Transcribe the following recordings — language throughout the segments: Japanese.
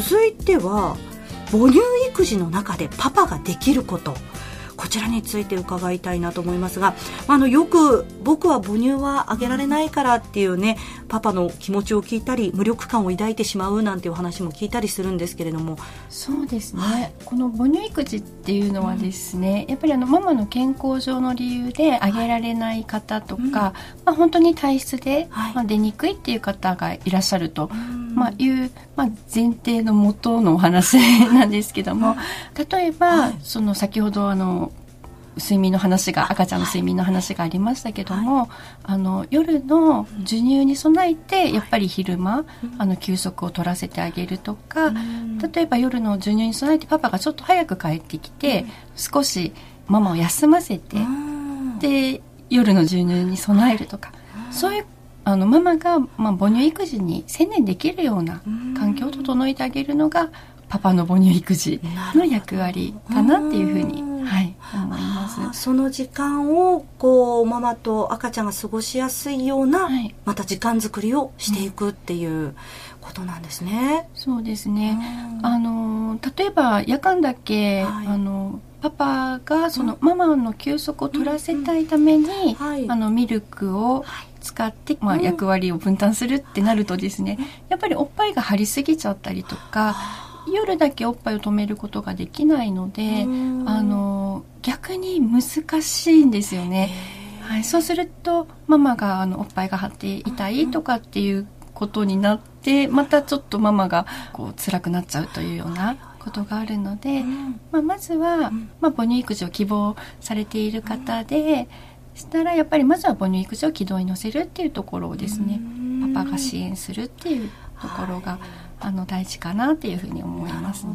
続いては母乳育児の中でパパができること。こちらについて伺いたいなと思いますがあのよく僕は母乳はあげられないからっていうねパパの気持ちを聞いたり無力感を抱いてしまうなんていう話も聞いたりするんですけれども。そうですね、この母乳育児っていうのはですね、やっぱりあのママの健康上の理由であげられない方とか、まあ、本当に体質で、はい。まあ、出にくいっていう方がいらっしゃると、まあ、いう、まあ、前提のもとのお話なんですけども例えば、その先ほどあの睡眠の話が赤ちゃんの睡眠の話がありましたけども、あの夜の授乳に備えてやっぱり昼間、あの休息を取らせてあげるとか、例えば夜の授乳に備えてパパがちょっと早く帰ってきて、少しママを休ませて、で夜の授乳に備えるとか、そういうあのママが、まあ、母乳育児に専念できるような環境を整えてあげるのがパパの母乳育児の役割かなっていうふうに、はい、思います。あその時間をこうママと赤ちゃんが過ごしやすいような、はい。また時間作りをしていくっていうことなんですね。そうですね。あの例えば夜間だけ、はい。あのパパがそのママの休息を取らせたいために、はい。あのミルクを使って、まあ、役割を分担するってなるとですね、やっぱりおっぱいが張りすぎちゃったりとか、夜だけおっぱいを止めることができないので、うん。あの逆に難しいんですよね。はい、そうするとママがあのおっぱいが張って痛いとかっていうことになってまたちょっとママがこう辛くなっちゃうというようなことがあるので、まあ、まずは、まあ、母乳育児を希望されている方でしたらやっぱりまずは母乳育児を軌道に乗せるっていうところをですねパパが支援するっていうところが、あの大事かなっていうふうに思いますね。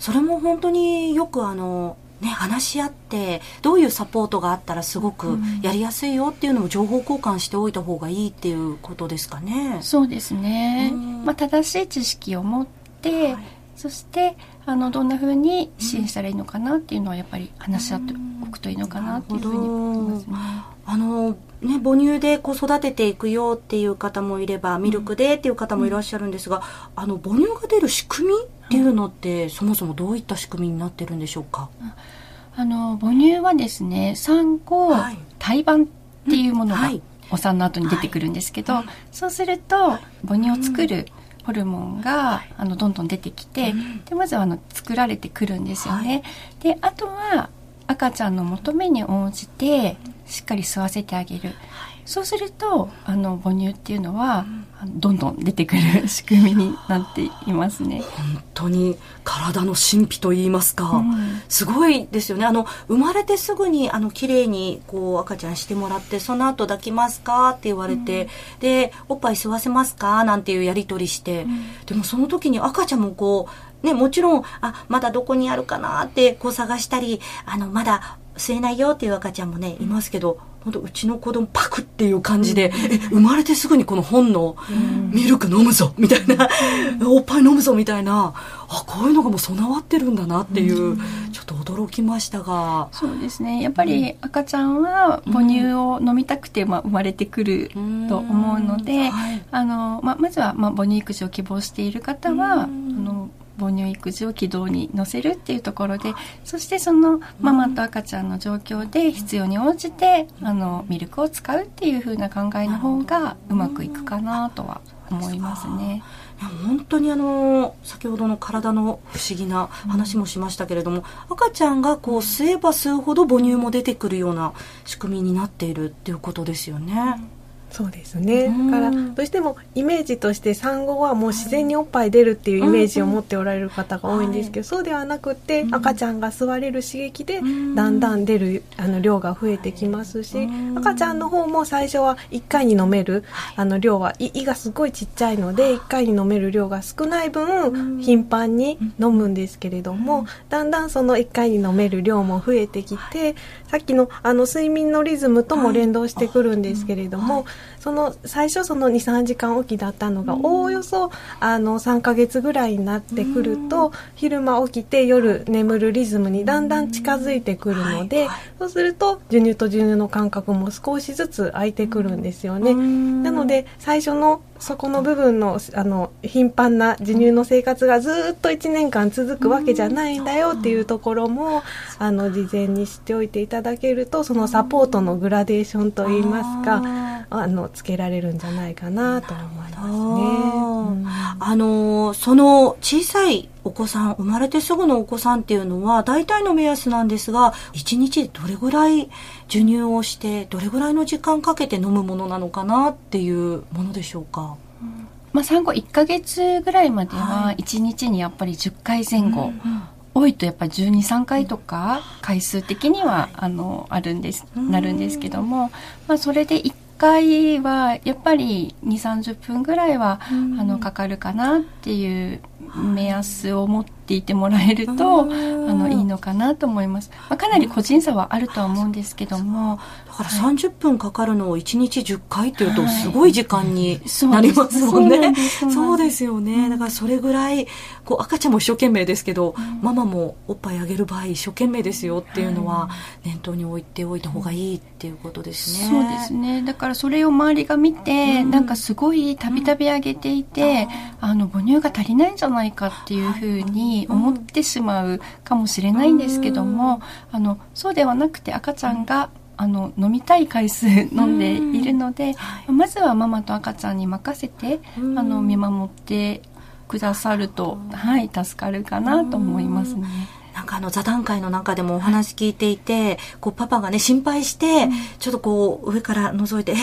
それも本当によくあのね、話し合ってどういうサポートがあったらすごくやりやすいよっていうのを情報交換しておいた方がいいっていうことですかね。そうですねうん。まあ、正しい知識を持って、はいそしてあのどんな風に支援したらいいのかなっていうのはやっぱり話し合っておくといいのかなっていうふうに思いますね。あのね、母乳でこう育てていくよっていう方もいればミルクでっていう方もいらっしゃるんですが、あの母乳が出る仕組みっていうのって、そもそもどういった仕組みになってるんでしょうか、あの母乳はですね産後、はい。胎盤っていうものがはいお産の後に出てくるんですけど、そうすると母乳を作るホルモンが、あのどんどん出てきて、でまずはあの作られてくるんですよね。であとは赤ちゃんの求めに応じてしっかり吸わせてあげる。そうするとあの母乳っていうのは、あのどんどん出てくる仕組みになっていますね。本当に体の神秘と言いますか、うん。すごいですよね。あの生まれてすぐにあの綺麗にこう赤ちゃんしてもらってその後抱きますかって言われて、でおっぱい吸わせますか？なんていうやり取りして、でもその時に赤ちゃんもこうねもちろんあまだどこにあるかなってこう探したりあのまだ吸えないよっていう赤ちゃんもねいますけど本当うちの子供パクっていう感じで、え生まれてすぐにこの本のミルク飲むぞみたいな、おっぱい飲むぞみたいな。あこういうのがもう備わってるんだなっていう、ちょっと驚きましたが。そうですね。やっぱり赤ちゃんは母乳を飲みたくて、まあ、生まれてくると思うので、はい。あのまあ、まずは、まあ、母乳育児を希望している方は、あの母乳育児を軌道に乗せるっていうところでそしてそのママと赤ちゃんの状況で必要に応じてあのミルクを使うっていう風な考えの方がうまくいくかなとは思いますね。いや本当にあの先ほどの体の不思議な話もしましたけれども、赤ちゃんがこう吸えば吸うほど母乳も出てくるような仕組みになっているっていうことですよね。そうですね。だからどうしてもイメージとして産後はもう自然におっぱい出るっていうイメージを持っておられる方が多いんですけど、そうではなくて赤ちゃんが吸われる刺激でだんだん出るあの量が増えてきますし赤ちゃんの方も最初は1回に飲めるあの量は胃がすごいちっちゃいので1回に飲める量が少ない分頻繁に飲むんですけれどもだんだんその1回に飲める量も増えてきてさっきのあの睡眠のリズムとも連動してくるんですけれども、その最初その23時間おきだったのが、おおよそあの3ヶ月ぐらいになってくると、昼間起きて夜眠るリズムにだんだん近づいてくるので、そうすると授乳と授乳の間隔も少しずつ空いてくるんですよね。なので最初のそこの部分のあの頻繁な授乳の生活がずっと1年間続くわけじゃないんだよっていうところもあの事前に知っておいていただけるとそのサポートのグラデーションといいますかあのつけられるんじゃないかなと思いますね。うん。あのその小さいお子さん生まれてすぐのお子さんっていうのは大体の目安なんですが1日どれぐらい授乳をしてどれぐらいの時間かけて飲むものなのかなっていうものでしょうか？まあ、産後1ヶ月ぐらいまでは1日にやっぱり10回前後、多いとやっぱり12、3回とか回数的にはあのあるんです、なるんですけども、まあ、それで1回はやっぱり2、30分ぐらいはあのかかるかなっていう目安を持っていてもらえるとあのいいのかなと思います、まあ、かなり個人差はあるとは思うんですけども。だから30分かかるのを1日10回っていうとすごい時間になりますもんね。そうですよね。だからそれぐらいこう赤ちゃんも一生懸命ですけど、ママもおっぱいあげる場合一生懸命ですよっていうのは念頭に置いておいた方がいいっていうことですね。そうですね。だからそれを周りが見て、なんかすごいたびたびあげていて、あの母乳が足りないんじゃないかっていうふうに思ってしまうかもしれないんですけども、あのそうではなくて赤ちゃんがあの飲みたい回数 飲んでいるので、まずはママと赤ちゃんに任せて、あの見守ってくださると、はい、助かるかなと思います。ね。なんかあの座談会の中でもお話聞いていて、こうパパがね心配して、ちょっとこう上から覗いて、え、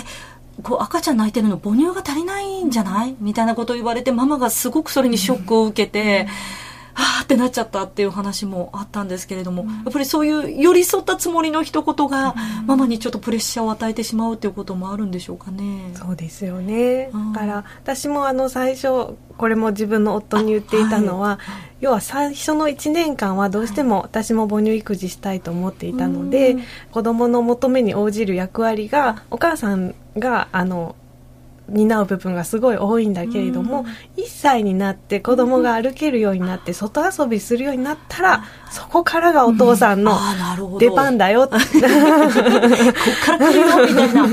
こう赤ちゃん泣いてるの母乳が足りないんじゃない？みたいなことを言われて、ママがすごくそれにショックを受けて、はあってなっちゃったっていう話もあったんですけれども、やっぱりそういう寄り添ったつもりの一言が、ママにちょっとプレッシャーを与えてしまうっていうこともあるんでしょうかね。そうですよね。だから私もあの最初これも自分の夫に言っていたのは、要は最初の1年間はどうしても私も母乳育児したいと思っていたので、子供の求めに応じる役割がお母さんがあの担う部分がすごい多いんだけれども、1歳になって子供が歩けるようになって外遊びするようになったら、そこからがお父さんの出番だよ、こっから来るよみたいな。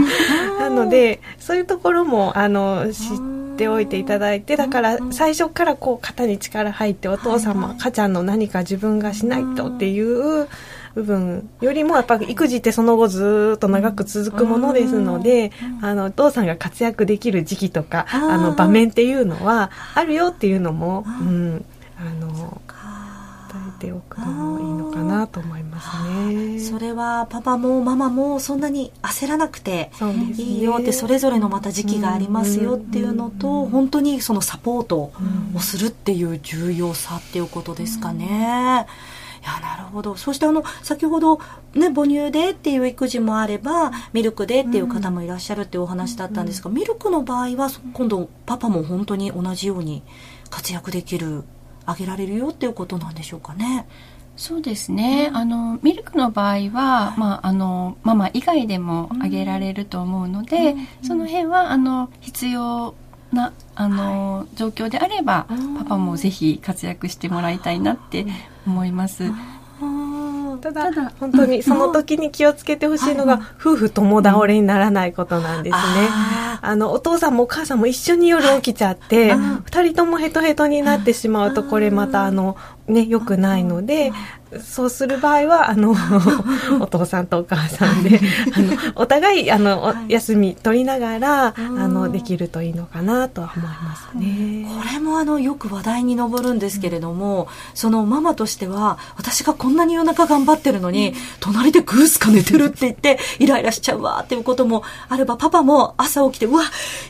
なのでそういうところもあの知っておいていただいてだから最初からこう肩に力入ってお父さんも赤ちゃんの何か自分がしないとっていう部分よりもやっぱ育児ってその後ずっと長く続くものですので、あのお父さんが活躍できる時期とかあの場面っていうのはあるよっていうのも、うん、あの伝えておくのもいいのかなと思いますね。それはパパもママもそんなに焦らなくていいよってそれぞれのまた時期がありますよっていうのと本当にそのサポートをするっていう重要さっていうことですかね。いやなるほど。そしてあの先ほど、ね、母乳でっていう育児もあればミルクでっていう方もいらっしゃるっていうお話だったんですが、ミルクの場合は今度パパも本当に同じように活躍できるあげられるよっていうことなんでしょうかね。そうですね、あのミルクの場合は、まあ、あのママ以外でもあげられると思うので、その辺はあの必要なあの、状況であればパパもぜひ活躍してもらいたいなって思います。ただ本当にその時に気をつけてほしいのが、夫婦共倒れにならないことなんですね。あのお父さんもお母さんも一緒に夜起きちゃって、二人ともヘトヘトになってしまうとこれまたあのね良くないので、そう。する場合はあの お父さんとお母さんであのお互いあの、はい。休み取りながらあうん。のできるといいのかなとは思いますね。これもあのよく話題に上るんですけれども、そのママとしては私がこんなに夜中頑張ってるのに、隣でグースか寝てるって言ってイライラしちゃうわっていうこともあればパパも朝起きてうわ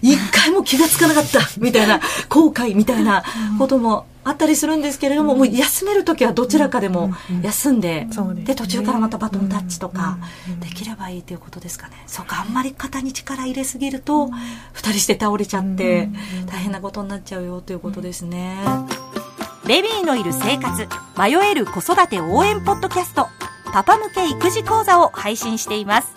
一回も気がつかなかったみたいな後悔みたいなこともあったりするんですけれども、もう休める時はどちらかでも休んで、そうですね。で途中からまたバトンタッチとかできればいいということですかね。そうか、あんまり肩に力入れすぎると、二人して倒れちゃって、大変なことになっちゃうよということですね。ベビーのいる生活、迷える子育て応援ポッドキャスト、パパ向け育児講座を配信しています。